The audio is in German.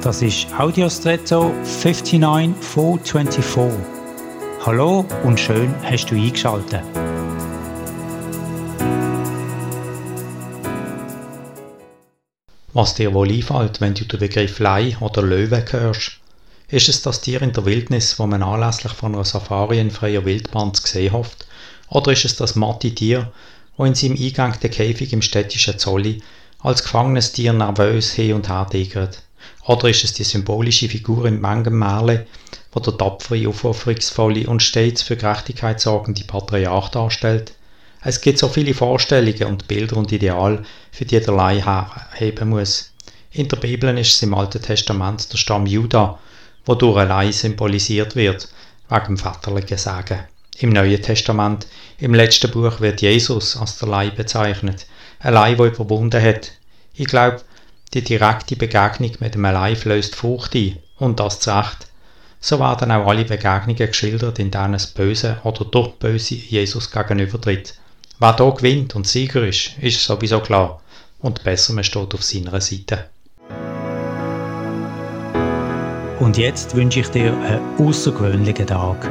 Das ist Audiostretto 59424. Hallo und schön hast du eingeschaltet. Was dir wohl einfällt, wenn du den Begriff Lei oder Löwe hörst? Ist es das Tier in der Wildnis, wo man anlässlich von einer Safari in freier Wildbahn zu hofft? Oder ist es das matte Tier, wo in seinem eingeengten Käfig im städtischen Zolli als gefangenes Tier nervös hin und her tigert? Oder ist es die symbolische Figur in manchem Märle, wo der tapfere, aufopferungsvolle und stets für Gerechtigkeit sorgende Patriarch darstellt? Es gibt so viele Vorstellungen und Bilder und Ideale, für die der Laie herheben muss. In der Bibel ist es im Alten Testament der Stamm Juda, wodurch ein Laie symbolisiert wird, wegen dem väterlichen Sagen. Im Neuen Testament, im letzten Buch, wird Jesus als der Laie bezeichnet. Ein Laie, der überwunden hat. Ich glaube, die direkte Begegnung mit dem Laie löst Furcht ein. Und das zu Recht. So werden auch alle Begegnungen geschildert, in denen es Böse oder durch Böse Jesus gegenübertritt. Wer hier gewinnt und Sieger ist, ist sowieso klar. Und besser, man steht auf seiner Seite. Und jetzt wünsche ich dir einen außergewöhnlichen Tag.